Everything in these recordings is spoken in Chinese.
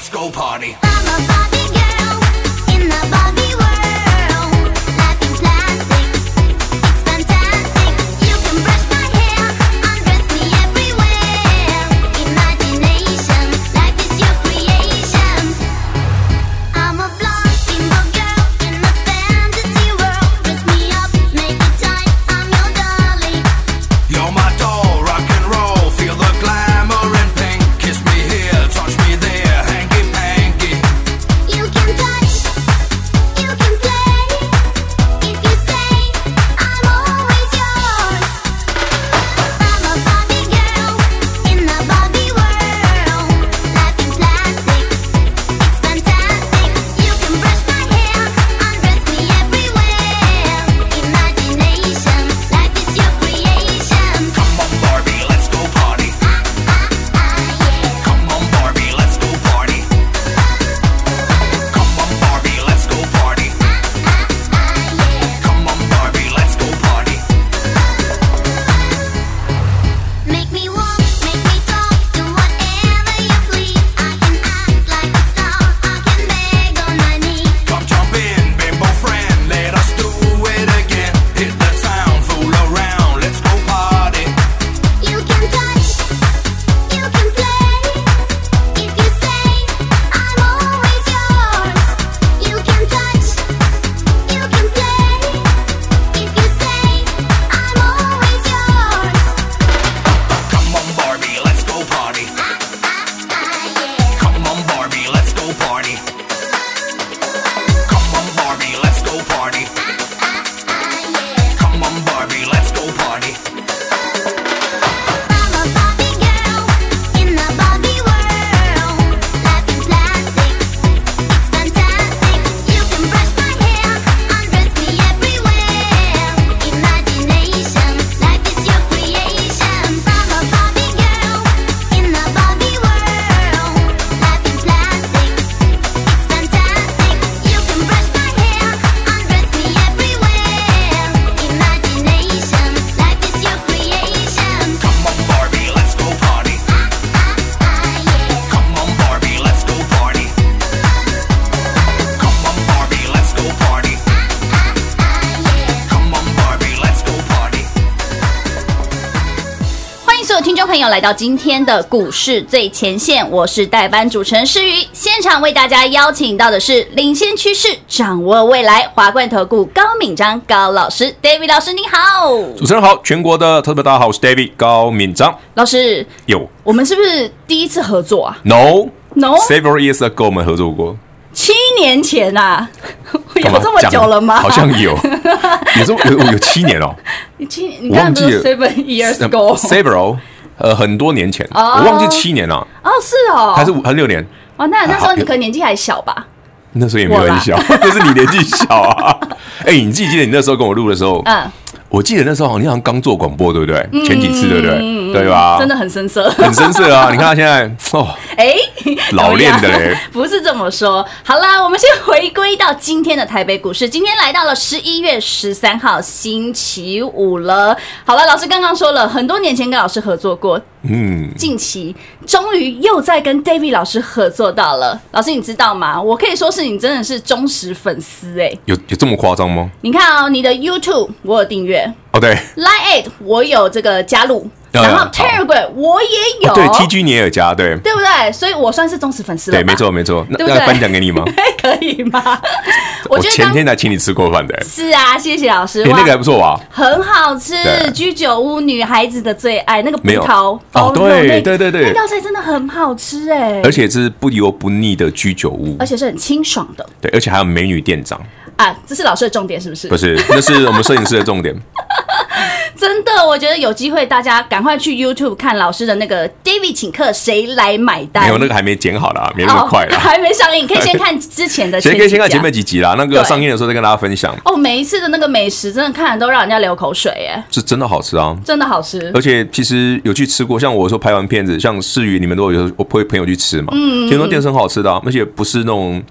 Let's go party. 来到今天的股市最前线，我是代班主持人诗瑜，现场为大家邀请到的是领先趋势、掌握未来华冠投顾高敏章高老师，David 老师你好，主持人好，全国的特别大家好，我是 David 高敏章。老师，有。我们是不是第一次合作啊？No，No，Several years ago 我们合作过，七年前啊，有这么久了吗？好像有，有这么有有七年哦，七年，你忘记了？Seven years ago，Several。呃，很多年前，oh, 我忘记七年了。哦，是哦，还是五还是六年？哦，那那时候你可能年纪还小吧？那时候也没有很小，就 是你年纪小啊。哎、欸，你记不记得你那时候跟我录的时候？嗯。我记得那时候好像刚做广播，对不对？前几次，对不对？对吧？真的很生涩，很生涩啊！你看他现在哦，哎，老练的嘞，不是这么说。好啦，我们先回归到今天的台北股市。今天来到了十一月十三号星期五了。好了，老师刚刚说了很多年前跟老师合作过，嗯，近期终于又在跟 David 老师合作到了。老师，你知道吗？我可以说是你真的是忠实粉丝哎，有有这么夸张吗？你看哦，你的 YouTube 我有订阅。哦，对，Line 我有这个加入，然后 Telegram 我也有，对，TG 你也有加，对，对不对？所以我算是忠实粉丝了，对，没错，没错。那要颁奖给你吗？可以吗？我前天才请你吃过饭的。是啊，谢谢老师。那个还不错吧？很好吃，居酒屋女孩子的最爱，那个葡萄哦，对对对对，那道菜真的很好吃哎，而且是不油不腻的居酒屋，而且是很清爽的，对，而且还有美女店长。啊，这是老师的重点是不是？不是，那是我们摄影师的重点。真的，我觉得有机会大家赶快去 YouTube 看老师的那个 David 请客谁来买单？没有，那个还没剪好啦，没那么快啦，还没上映，可以先看 之前的前。先可以先看前面几集啦，那个上映的时候再跟大家分享。哦，每一次的那个美食，真的看了都让人家流口水耶，是真的好吃啊，真的好吃。而且其实有去吃过，像我说拍完片子，像世宇你们都有我陪朋友去吃嘛，嗯，其实那店是很好吃的，而且不是那种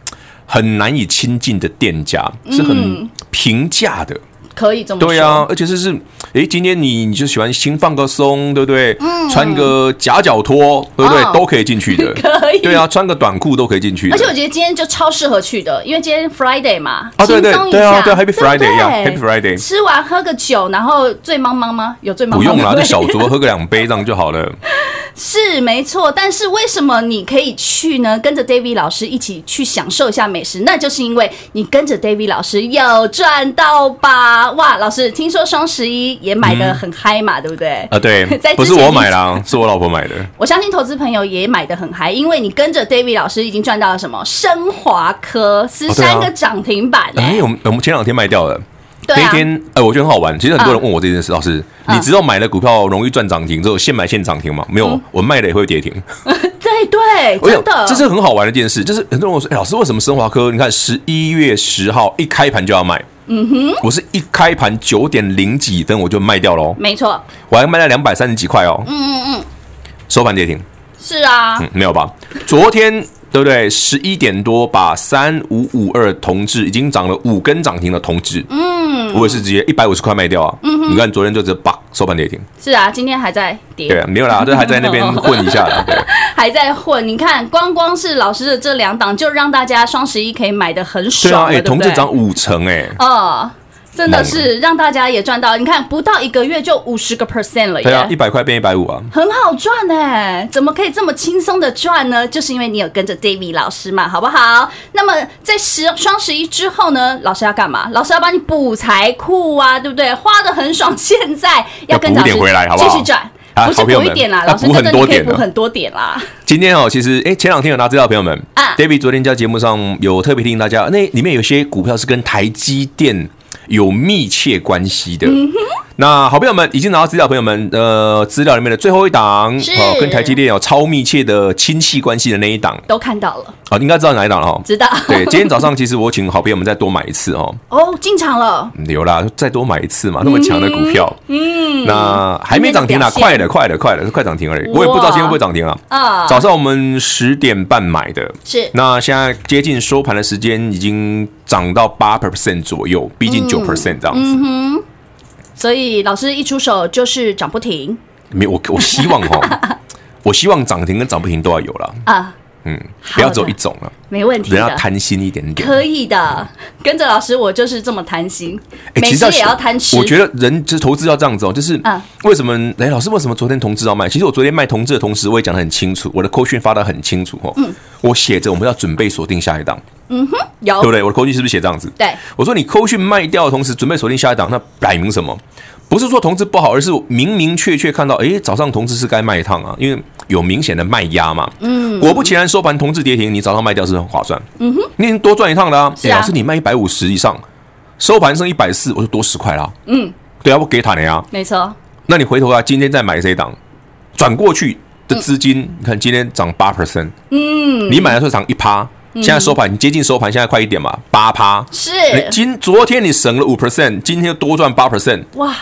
很难以亲近的店家，是很平价的。可以这么说，对啊，而且这是，哎，今天你你就喜欢心放个松，对不对？嗯，穿个夹脚拖，对不对？都可以进去的，可以。对啊，穿个短裤都可以进去。而且我觉得今天就超适合去的，因为今天 Friday 嘛，啊对对对啊，对 Happy Friday 呀，Happy Friday。吃完喝个酒，然后醉茫茫吗？有醉茫茫？不用啦，就 小酌喝个两杯这样就好了。是没错，但是为什么你可以去呢？跟着 David 老师一起去享受一下美食，那就是因为你跟着 David 老师有赚到吧。哇，老师，听说双十一也买的很嗨嘛，嗯、对不对？啊，对，不是我买啦，是我老婆买的。我相信投资朋友也买的很嗨，因为你跟着 David 老师已经赚到了什么？升华科十三个涨停板，欸。哎、哦，我们我们前两天卖掉了。那一天，哎、呃，我觉得很好玩。其实很多人问我这件事，老师，你知道买了股票容易赚涨停，之后现买现涨停吗？没有，嗯、我卖了也会跌停。对对，真的，这是很好玩的一件事。就是很多人问我说，哎，老师，为什么升华科？你看十一月十号一开盘就要卖。嗯哼，我是一开盘九点零几分我就卖掉喽，没错，我还卖了两百三十几块哦。嗯嗯嗯，收盘跌停，是啊，嗯，没有吧？昨天对不对？十一点多把三五五二同志已经涨了五根涨停的同志，嗯，我也是直接一百五十块卖掉啊。嗯哼，你看昨天就直接叭收盘跌停，是啊，今天还在跌，对啊，没有啦，这还在那边混一下啦，对。还在混，你看，光光是老师的这两档，就让大家双十一可以买的很爽。对啊，哎，同志涨五成，哎，哦，真的是让大家也赚到。你看，不到一个月就五十个 percent 了耶，对啊，一百块变一百五啊，很好赚哎，怎么可以这么轻松的赚呢？就是因为你有跟着 David 老师嘛，好不好？那么在十双十一之后呢，老师要干嘛？老师要帮你补财库啊，对不对？花的很爽，现在要跟老师继续赚。不是补一点啦，老师真的可以补很多点啦。今天哦，其实哎，前两天有大家知道，朋友们啊，David 昨天在节目上有特别提醒大家，那里面有些股票是跟台积电有密切关系的。那好朋友们已经拿到资料，朋友们，呃，资料里面的最后一档，是跟台积电有超密切的亲戚关系的那一档，都看到了。好，应该知道哪一档了哈？知道。对，今天早上其实我请好朋友们再多买一次哦。哦，进场了。有啦，再多买一次嘛，那么强的股票。嗯。那还没涨停啦，快了，快了，快了，是快涨停而已。我也不知道今天会不会涨停啊。啊。早上我们十点半买的，是。那现在接近收盘的时间，已经涨到八 percent 左右，逼近九 percent 这样子。所以老师一出手就是涨不停，没我我希望哈，我希望涨停跟涨不停都要有了啊，嗯，不要走一种了，没问题，人要贪心一点点，可以的，跟着老师我就是这么贪心，每次也要贪吃。我觉得人就是投资要这样子哦，就是为什么？哎，老师为什么昨天同志要卖？其实我昨天卖同志的同时，我也讲的很清楚，我的扣讯发的很清楚哦，嗯，我写着我们要准备锁定下一档。嗯哼，有对不对？我的口径是不是写这样子？对，我说你扣讯卖掉的同时，准备锁定下一档，那摆明什么？不是说同志不好，而是明明确确看到，哎，早上同志是该卖一趟啊，因为有明显的卖压嘛。嗯，果不其然，收盘同志跌停，你早上卖掉是很划算。嗯哼，你已经多赚一趟了啊。哎，老师，你卖一百五十以上，收盘剩一百四，我就多十块啦。嗯，对啊，我给他了呀。没错。那你回头啊，今天再买这一档，转过去的资金，你看今天涨八 percent。嗯，你买的时候涨一趴。现在收盘，你接近收盘，现在快一点嘛，八趴是。今昨天你省了五 percent，今天又多赚八 percent，哇，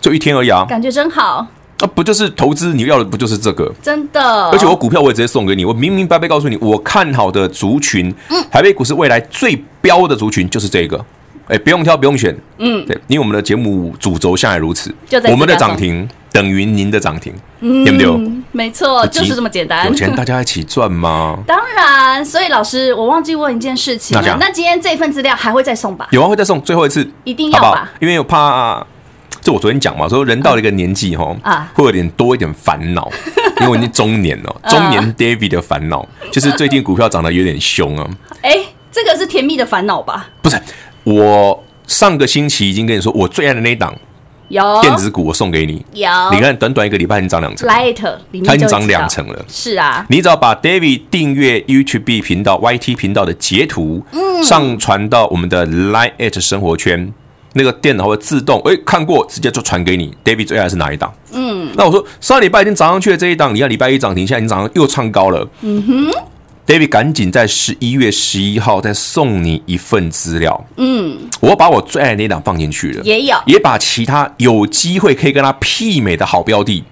就一天而已啊，感觉真好。那、啊、不就是投资？你要的不就是这个？真的。而且我股票我也直接送给你，我明明白白告诉你，我看好的族群，嗯，台北股市未来最标的族群就是这个。哎，不用挑，不用选，嗯，对，因为我们的节目主轴向来如此，就我们的涨停。等于您的涨停，嗯，对不对？没错，就是这么简单。有钱大家一起赚吗？当然。所以老师，我忘记问一件事情了。那今天这份资料还会再送吧？有啊，会再送最后一次，一定要吧？因为我怕，这我昨天讲嘛，说人到了一个年纪哈，啊，会有点多一点烦恼，因为我已经中年了。中年 David 的烦恼就是最近股票涨得有点凶啊。哎，这个是甜蜜的烦恼吧？不是，我上个星期已经跟你说，我最爱的那一档。有电子股我送给你，有。你看短短一个礼拜已经涨两成，Light 里面它已经涨两成了。是啊，你只要把 David 订阅 YouTube 频道 YT 频道的截图，嗯，上传到我们的 Light 生活圈。那个电脑会自动哎看过，直接就传给你。David 最爱的是哪一档？嗯，那我说上礼拜已经涨上去了这一档，你看礼拜一涨停，现在已经涨上又创高了。嗯哼，David 赶紧在十一月十一号再送你一份资料。嗯，我把我最爱的那一档放进去了，也有，也把其他有机会可以跟他媲美的好标的，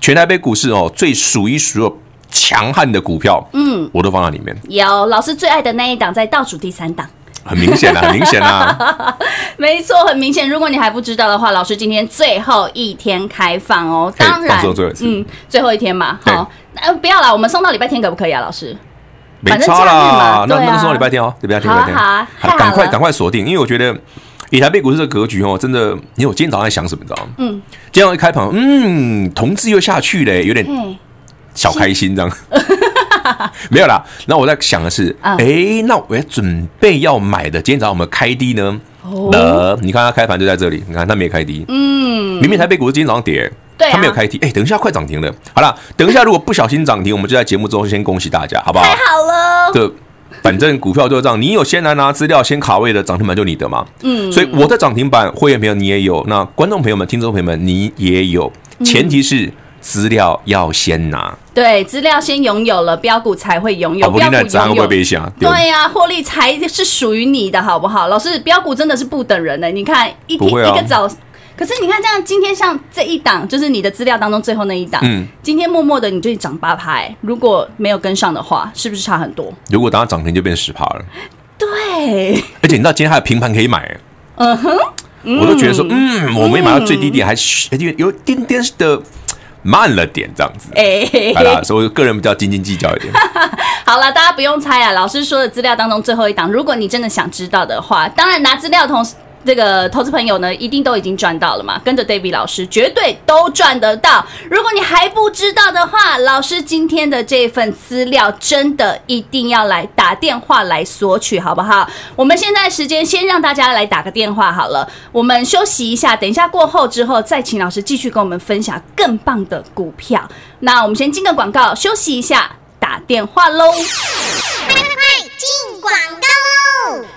全台北股市哦最数一数二强悍的股票，嗯，我都放在里面。有老师最爱的那一档在倒数第三档。很明显啊，很明显啊，没错，很明显。如果你还不知道的话，老师今天最后一天开放哦。当然，嗯，最后一天嘛，好，那不要了，我们送到礼拜天可不可以啊，老师？没差啦，那那就送到礼拜天哦，礼拜天，礼拜天，好，赶快赶快锁定，因为我觉得以台北股市的格局哦，真的，因为我今天早上在想什么，你知道吗？嗯，今天我一开盘，嗯，同志又下去嘞，有点小开心这样。没有啦，那我在想的是，哎、嗯，那我要准备要买的，今天早上我们开低呢？哦，你看它开盘就在这里，你看它没开低，嗯，明明台北股市今天早上跌，对、啊，它没有开低，哎，等一下快涨停了，好了，等一下如果不小心涨停，我们就在节目中先恭喜大家，好不好？太好了，对，反正股票就是这样，你有先来拿资料，先卡位的涨停板就你的嘛，嗯，所以我的涨停板会员朋友你也有，那观众朋友们、听众朋友们你也有，前提是。嗯资料要先拿，对，资料先拥有了，标股才会拥有。标股拥有，对呀，获利才是属于你的，好不好？老师，标股真的是不等人呢。你看一天一个早，可是你看这样，今天像这一档，就是你的资料当中最后那一档，嗯，今天默默的你就涨八拍，如果没有跟上的话，是不是差很多？如果等它涨停就变十趴了，对。而且你知道今天还有平盘可以买，嗯哼，我都觉得说，嗯，我没买到最低点，还有有点点的。慢了点，这样子。哎、欸，好啦，所以我个人比较斤斤计较一点。好了，大家不用猜啊，老师说的资料当中最后一档，如果你真的想知道的话，当然拿资料同时。这个投资朋友呢，一定都已经赚到了嘛？跟着 David 老师，绝对都赚得到。如果你还不知道的话，老师今天的这份资料，真的一定要来打电话来索取，好不好？我们现在时间先让大家来打个电话好了，我们休息一下，等一下过后之后，再请老师继续跟我们分享更棒的股票。那我们先进个广告，休息一下，打电话喽！快快快，进广告。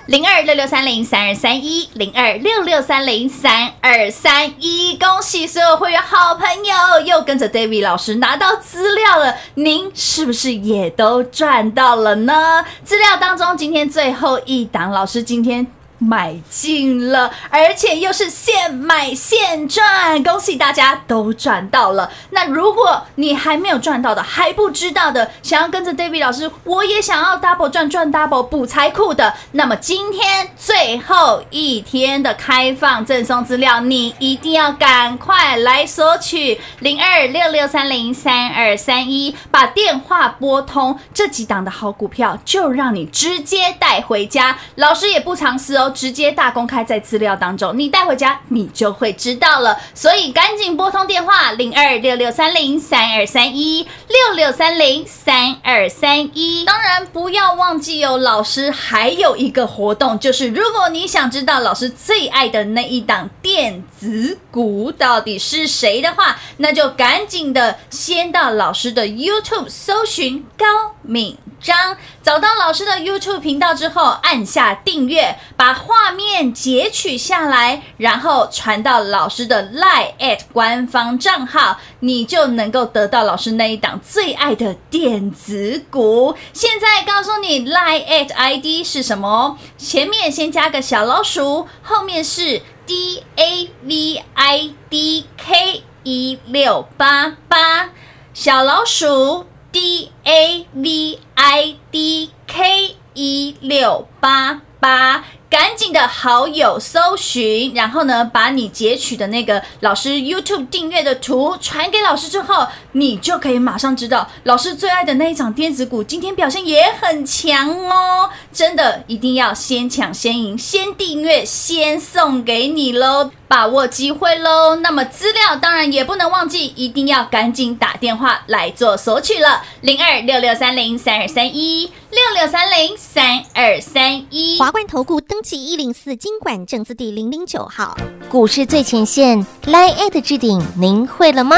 零二六六三零三二三一，零二六六三零三二三一，恭喜所有会员好朋友又跟着 David 老师拿到资料了，您是不是也都赚到了呢？资料当中今天最后一档，老师今天。买进了，而且又是现买现赚，恭喜大家都赚到了。那如果你还没有赚到的，还不知道的，想要跟着 David 老师，我也想要 double 赚赚 double 补财库的，那么今天最后一天的开放赠送资料，你一定要赶快来索取零二六六三零三二三一，把电话拨通，这几档的好股票就让你直接带回家。老师也不藏私哦。直接大公开在资料当中，你带回家你就会知道了。所以赶紧拨通电话零二六六三零三二三一六六三零三二三一。当然不要忘记哦，老师还有一个活动，就是如果你想知道老师最爱的那一档电子股到底是谁的话，那就赶紧的先到老师的 YouTube 搜寻高敏章，找到老师的 YouTube 频道之后，按下订阅，把画面截取下来，然后传到老师的 Line@ at 官方账号，你就能够得到老师那一档最爱的电子股。现在告诉你 Line@ at ID 是什么？前面先加个小老鼠，后面是 D A V I D K 一六八八，小老鼠。D A V I D K 一六八八。赶紧的好友搜寻，然后呢，把你截取的那个老师 YouTube 订阅的图传给老师之后，你就可以马上知道老师最爱的那一场电子股今天表现也很强哦！真的一定要先抢先赢，先订阅先送给你喽，把握机会喽！那么资料当然也不能忘记，一定要赶紧打电话来做索取了，零二六六三零三二三一六六三零三二三一华冠投顾登。记一零四金管证字第零零九号。股市最前线，Line@ 置顶，您会了吗？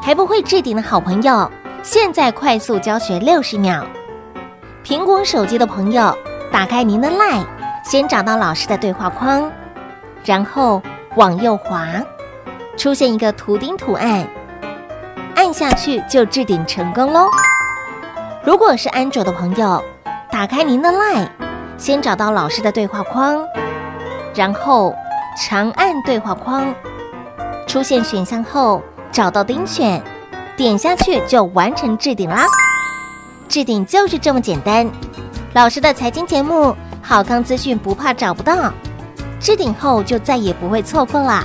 还不会置顶的好朋友，现在快速教学六十秒。苹果手机的朋友，打开您的 Line，先找到老师的对话框，然后往右滑，出现一个图钉图案，按下去就置顶成功喽。如果是安卓的朋友，打开您的 Line，先找到老师的对话框，然后长按对话框，出现选项后找到钉选，点下去就完成置顶啦。置顶就是这么简单。老师的财经节目，好康资讯不怕找不到，置顶后就再也不会错过啦。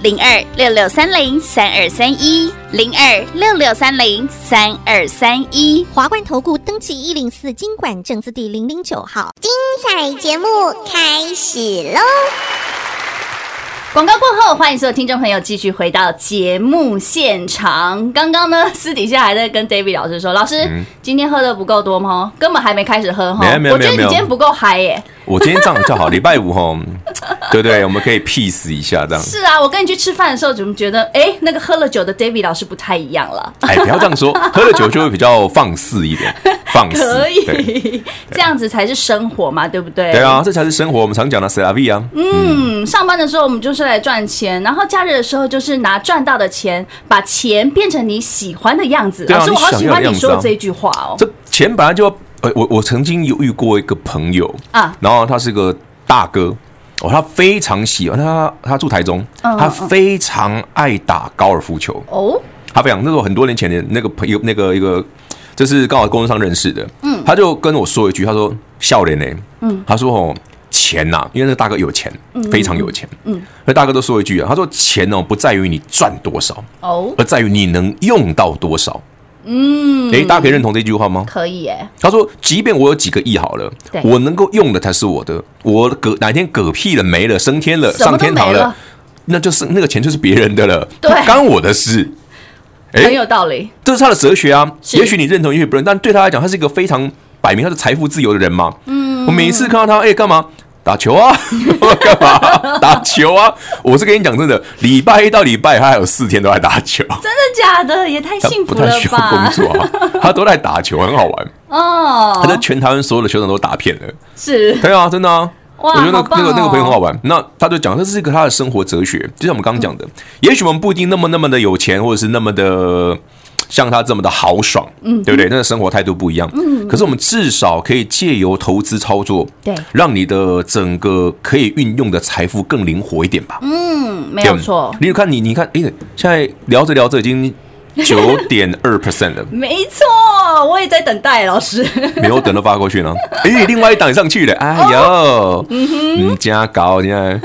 零二六六三零三二三一，零二六六三零三二三一，华冠投顾登记一零四经管证字第零零九号，精彩节目开始喽！广告过后，欢迎所有听众朋友继续回到节目现场。刚刚呢，私底下还在跟 David 老师说，老师、嗯、今天喝的不够多吗？根本还没开始喝哈。我觉得你今天不够嗨耶。我今天这样叫好，礼拜五哈，对不对？我们可以 peace 一下这样。是啊，我跟你去吃饭的时候，怎么觉得哎，那个喝了酒的 David 老师不太一样了？哎，不要这样说，喝了酒就会比较放肆一点，放肆。可以，这样子才是生活嘛，对不对？对啊，这才是生活。我们常讲的 c'est la vie 啊。嗯，上班的时候我们就是来赚钱，然后假日的时候就是拿赚到的钱，把钱变成你喜欢的样子。老师，我好喜欢你说的这句话哦。这钱本来就。呃，我我曾经有遇过一个朋友啊，然后他是个大哥哦，他非常喜欢他，他住台中，他非常爱打高尔夫球。哦，他非常那时候很多年前的那个朋友，那个一个就是刚好工作上认识的，嗯，他就跟我说一句，他说笑脸呢，嗯，他说哦钱呐，因为那个大哥有钱，非常有钱，嗯，那大哥都说一句啊，他说钱哦不在于你赚多少哦，而在于你能用到多少。嗯，哎，大家可以认同这句话吗？可以，哎。他说，即便我有几个亿好了，我能够用的才是我的。我嗝哪天嗝屁了没了，升天了，上天堂了，那就是那个钱就是别人的了，对，不干我的事。很有道理，这是他的哲学啊。也许你认同，也许不认同，但对他来讲，他是一个非常摆明他是财富自由的人嘛。嗯，我每一次看到他，哎，干嘛？打球啊？干嘛？打球啊！我是跟你讲真的，礼拜一到礼拜他还有四天都在打球。真的假的？也太幸福了吧！他不太需要工作啊，他都在打球，很好玩哦。他在全台湾所有的球场都打遍了。是，对啊，真的啊。哇，我觉得那个那个那个朋友很好玩。那他就讲，这是一个他的生活哲学，就像我们刚刚讲的，也许我们不一定那么那么的有钱，或者是那么的。像他这么的豪爽，嗯，对不对？那个生活态度不一样，嗯。可是我们至少可以借由投资操作，对，让你的整个可以运用的财富更灵活一点吧。嗯，没有错。你看，你你看，哎，现在聊着聊着已经九点二 percent 了。没错，我也在等待老师。没有等到发过去呢。哎，另外一档上去了。哎呦，嗯哼，加高现在。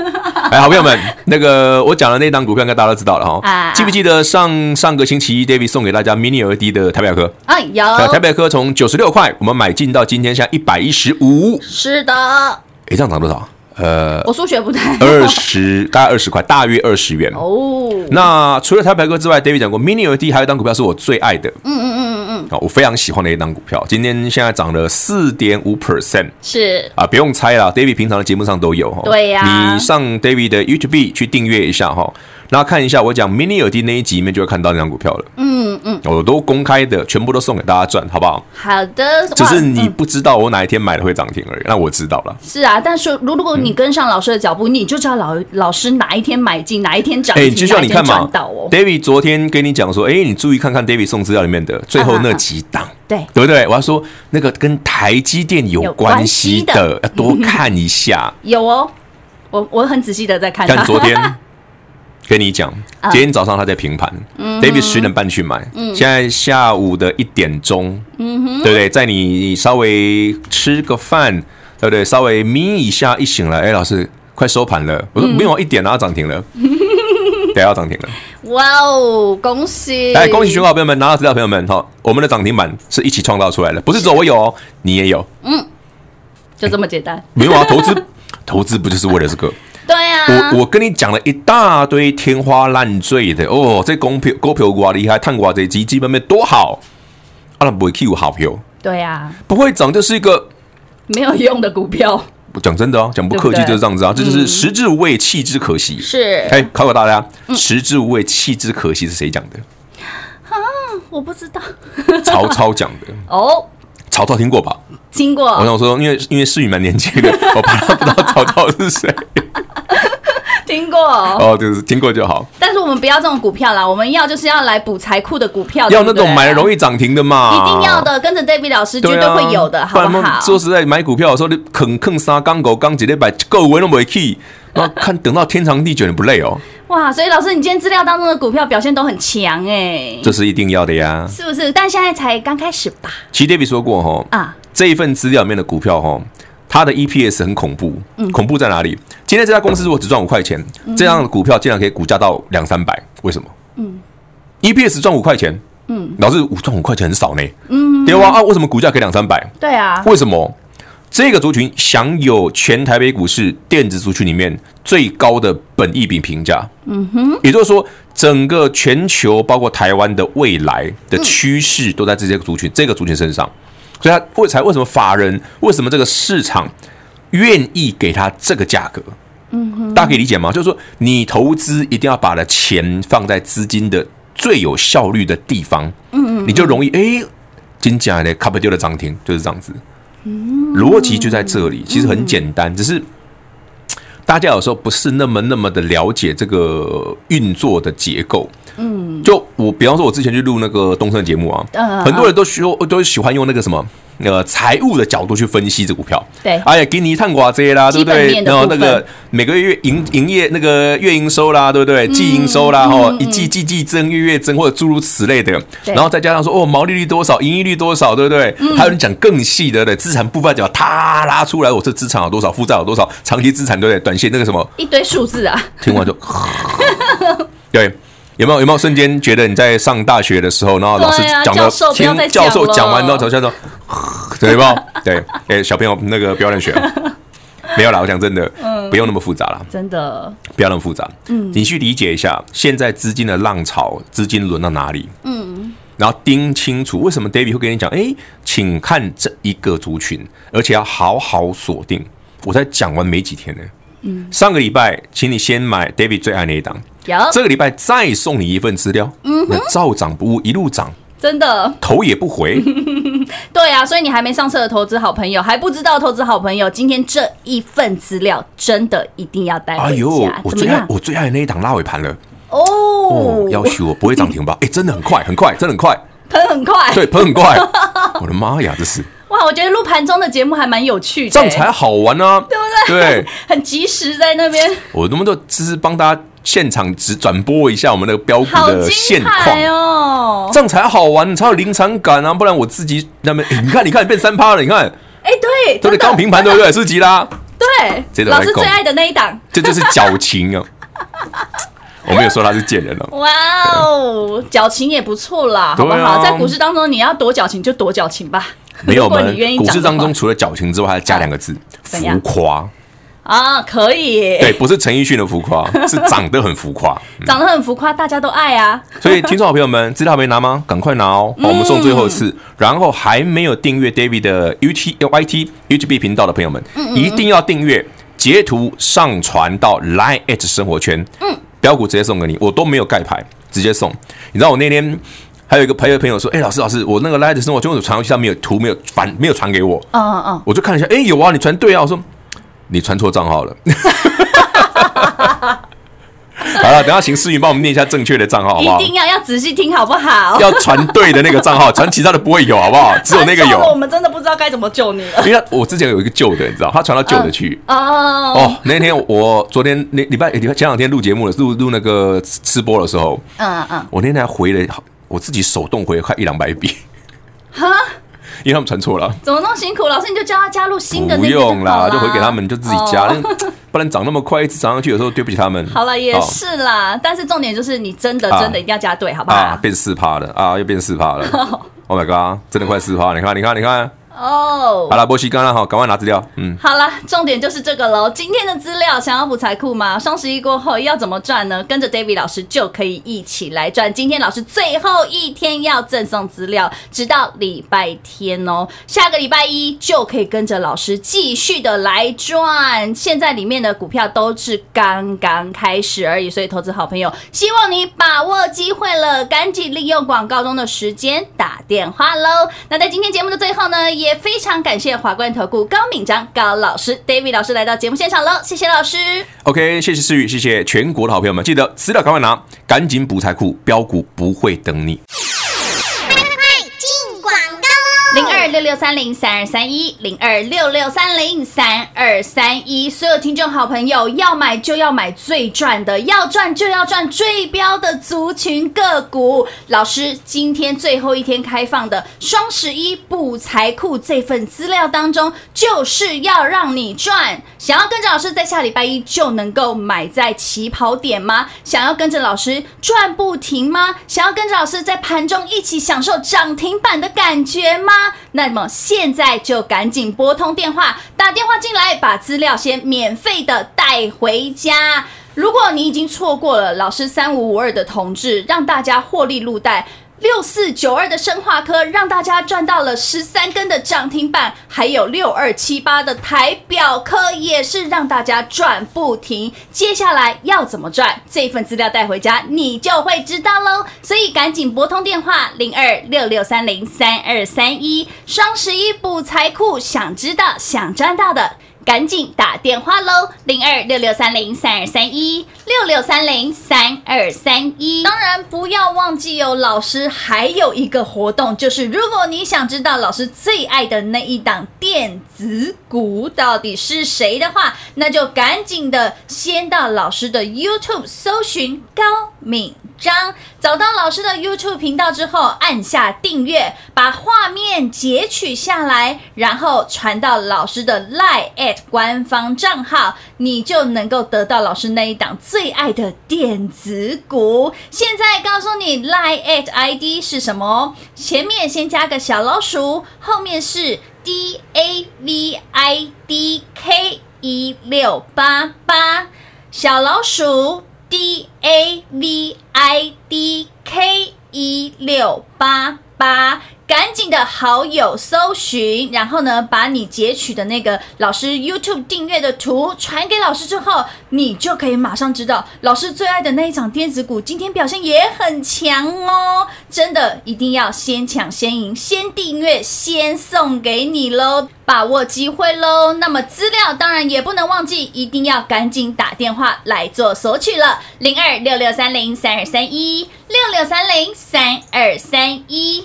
哎，好朋友们，那个我讲的那档股票，应该大家都知道了哈。啊，记不记得上上个星期一，David 送给大家 mini LED 的台表科？啊，有。台表科从九十六块，我们买进到今天现在一百一十五。是的。哎，这样涨多少？呃，我数学不太。二十，大概二十块，大约二十元。哦。那除了台牌哥之外，David 讲过 mini LED 还有一档股票是我最爱的。嗯嗯嗯。啊，我非常喜欢的一档股票，今天现在涨了四点五 percent，是啊，不用猜了，David 平常的节目上都有哈，对呀，你上 David 的 YouTube 去订阅一下哈。然后看一下我讲 Mini LED 那一集里面就会看到那张股票了。嗯嗯，我都公开的，全部都送给大家赚，好不好？好的。只是你不知道我哪一天买的会涨停而已。那我知道了。是啊，但是如如果你跟上老师的脚步，你就知道老老师哪一天买进，哪一天涨停，哎，就像你看嘛，David 昨天跟你讲说，哎，你注意看看 David 送资料里面的最后那几档，对对不对？我要说那个跟台积电有关系的，要多看一下。有哦，我我很仔细的在看。看昨天。跟你讲，今天早上他在平盘，David 十点半去买，现在下午的一点钟，对不对？在你稍微吃个饭，对不对？稍微眯一下，一醒来，哎，老师快收盘了。我说没有一点啊，涨停了。等下要涨停了。哇哦，恭喜！来，恭喜全国好朋友们，拿到资料朋友们，哈，我们的涨停板是一起创造出来的，不是只有我有哦，你也有。嗯，就这么简单。没有啊，投资投资不就是为了这个？对啊。我我跟你讲了一大堆天花乱坠的哦，这股票股票哇厉害，探瓜这基基本面多好，啊，不会 Q 好票。对啊，不会涨就是一个没有用的股票。讲真的哦，讲不客气就是这样子啊，这就是食之无味，弃之可惜。是，哎，考考大家，食之无味，弃之可惜是谁讲的？啊，我不知道。曹操讲的。哦，曹操听过吧？听过。我想说，因为因为诗雨蛮年轻的，我怕他不知道曹操是谁。听过哦，就是听过就好。但是我们不要这种股票啦，我们要就是要来补财库的股票，要那种买了容易涨停的嘛。一定要的，跟着 David 老师绝对会有的，好不好？说实在，买股票的时候你啃啃三刚狗刚几礼拜够稳都没去，那看等到天长地久你不累哦。哇，所以老师，你今天资料当中的股票表现都很强哎，这是一定要的呀，是不是？但现在才刚开始吧。其实 David 说过哈啊，这一份资料里面的股票哈。它的 EPS 很恐怖，嗯恐怖在哪里？今天这家公司如果只赚五块钱，这样的股票竟然可以股价到两三百，为什么？嗯，EPS 赚五块钱，嗯，老是赚五块钱很少呢，嗯，对哇？啊，为什么股价可以两三百？对啊，为什么？这个族群享有全台北股市电子族群里面最高的本益比评价，嗯哼，也就是说，整个全球包括台湾的未来的趋势都在这些族群这个族群身上。所以他为才为什么法人为什么这个市场愿意给他这个价格？嗯哼，大家可以理解吗？就是说，你投资一定要把的钱放在资金的最有效率的地方，嗯嗯，你就容易哎，金价的卡不丢的涨停就是这样子，逻辑就在这里，其实很简单，只是大家有时候不是那么那么的了解这个运作的结构。嗯，就我比方说，我之前去录那个东升的节目啊，很多人都说都喜欢用那个什么呃财务的角度去分析这股票，对，哎呀，给你一探寡这些啦，对不对？然后那个每个月营营业那个月营收啦，对不对？季营收啦，哈，一季季季增，月月增，或者诸如此类的，然后再加上说哦，毛利率多少，盈利率多少，对不对？还有人讲更细的，对，资产部分讲，他拉出来，我这资产有多少，负债有多少，长期资产对不对？短线那个什么一堆数字啊，听完就 对。有没有有没有瞬间觉得你在上大学的时候，然后老师讲的听教授讲完之 后，头下说，对吧？对，哎，小朋友那个不要乱学，没有啦。我讲真的，不用那么复杂了，真的不要那么复杂。嗯，你去理解一下现在资金的浪潮，资金轮到哪里？嗯，然后盯清楚为什么 David 会跟你讲，哎，请看这一个族群，而且要好好锁定。我才讲完没几天呢。嗯，上个礼拜，请你先买 David 最爱那一档。有这个礼拜再送你一份资料，嗯，照涨不误，一路涨，真的头也不回。对啊，所以你还没上车的投资好朋友，还不知道投资好朋友，今天这一份资料真的一定要带回家。哎呦，我最爱我最爱的那一档拉尾盘了哦，哦，要求我不会涨停吧？哎，真的很快，很快，真的很快，喷很快，对，喷很快。我的妈呀，这是哇！我觉得录盘中的节目还蛮有趣的，这样才好玩啊，对不对？对，很及时在那边。我那么多只是帮大家。现场直转播一下我们那个标股的现况哦，这样才好玩，你才有临场感啊！不然我自己那边，你看，你看，变三趴了，你看，哎，对，对，刚平盘对不对？四级啦，对，老师最爱的那一档，这就是矫情啊！我没有说他是贱人了，哇哦，矫情也不错啦，好不好？在股市当中，你要多矫情就多矫情吧。没有，我们股市当中除了矫情之外，还要加两个字：浮夸。啊，可以，对，不是陈奕迅的浮夸，是长得很浮夸，长得很浮夸，大家都爱啊。所以，听众好朋友们，资料没拿吗？赶快拿哦，我们送最后一次。然后还没有订阅 David 的 UT YT YouTube 频道的朋友们，一定要订阅，截图上传到 Line@ 生活圈，嗯，标股直接送给你，我都没有盖牌，直接送。你知道我那天还有一个朋友朋友说，哎，老师老师，我那个 Line@ 生活圈我传过去，他没有图，没有传，没有传给我，嗯嗯嗯，我就看了一下，哎，有啊，你传对啊，我说。你传错账号了。好了，等下请思云帮我们念一下正确的账号，好不好？一定要要仔细听，好不好？要传对的那个账号，传其他的不会有，好不好？只有那个有。我们真的不知道该怎么救你了。因为我之前有一个旧的，你知道，他传到旧的去。哦哦，那天我昨天那礼拜礼拜前两天录节目了录录那个吃播的时候，嗯嗯，我那天还回了，我自己手动回了快一两百笔。哈。因为他们传错了，怎么那么辛苦？老师，你就叫他加入新的。不用啦，就回给他们，就自己加。不然涨那么快，一直涨上去，有时候对不起他们。好了，也是啦，但是重点就是你真的真的一定要加对，好不好？啊，变四趴了啊，又变四趴了。Oh my god，真的快四趴！你看，你看，你看。哦，oh, 好了，波西刚刚好，赶快拿资料。嗯，好了，重点就是这个喽。今天的资料想要补财库吗？双十一过后要怎么赚呢？跟着 David 老师就可以一起来赚。今天老师最后一天要赠送资料，直到礼拜天哦。下个礼拜一就可以跟着老师继续的来赚。现在里面的股票都是刚刚开始而已，所以投资好朋友，希望你把握机会了，赶紧利用广告中的时间打电话喽。那在今天节目的最后呢，也非常感谢华冠投顾高敏章高老师 David 老师来到节目现场喽，谢谢老师。OK，谢谢思雨，谢谢全国的好朋友们，记得资料赶快拿，赶紧补财库，标股不会等你。二六六三零三二三一，零二六六三零三二三一，所有听众好朋友，要买就要买最赚的，要赚就要赚最标的族群个股。老师今天最后一天开放的双十一补财库这份资料当中，就是要让你赚。想要跟着老师在下礼拜一就能够买在起跑点吗？想要跟着老师赚不停吗？想要跟着老师在盘中一起享受涨停板的感觉吗？那那么现在就赶紧拨通电话，打电话进来，把资料先免费的带回家。如果你已经错过了老师三五五二的同志，让大家获利入袋。六四九二的生化科让大家赚到了十三根的涨停板，还有六二七八的台表科也是让大家赚不停。接下来要怎么赚？这份资料带回家，你就会知道喽。所以赶紧拨通电话零二六六三零三二三一，双十一补财库，想知道想赚到的。赶紧打电话喽，零二六六三零三二三一六六三零三二三一。当然不要忘记哦，老师还有一个活动，就是如果你想知道老师最爱的那一档电子股到底是谁的话，那就赶紧的先到老师的 YouTube 搜寻高敏张，找到老师的 YouTube 频道之后，按下订阅，把画面截取下来，然后传到老师的 Line@ 官方账号，你就能够得到老师那一档最爱的电子股。现在告诉你 Line@ ID 是什么？前面先加个小老鼠，后面是 D A V I D K 一六八八，小老鼠。D A V I D K 一六八八。赶紧的好友搜寻，然后呢，把你截取的那个老师 YouTube 订阅的图传给老师之后，你就可以马上知道老师最爱的那一场电子股今天表现也很强哦！真的一定要先抢先赢，先订阅先送给你喽，把握机会喽！那么资料当然也不能忘记，一定要赶紧打电话来做索取了，零二六六三零三二三一六六三零三二三一。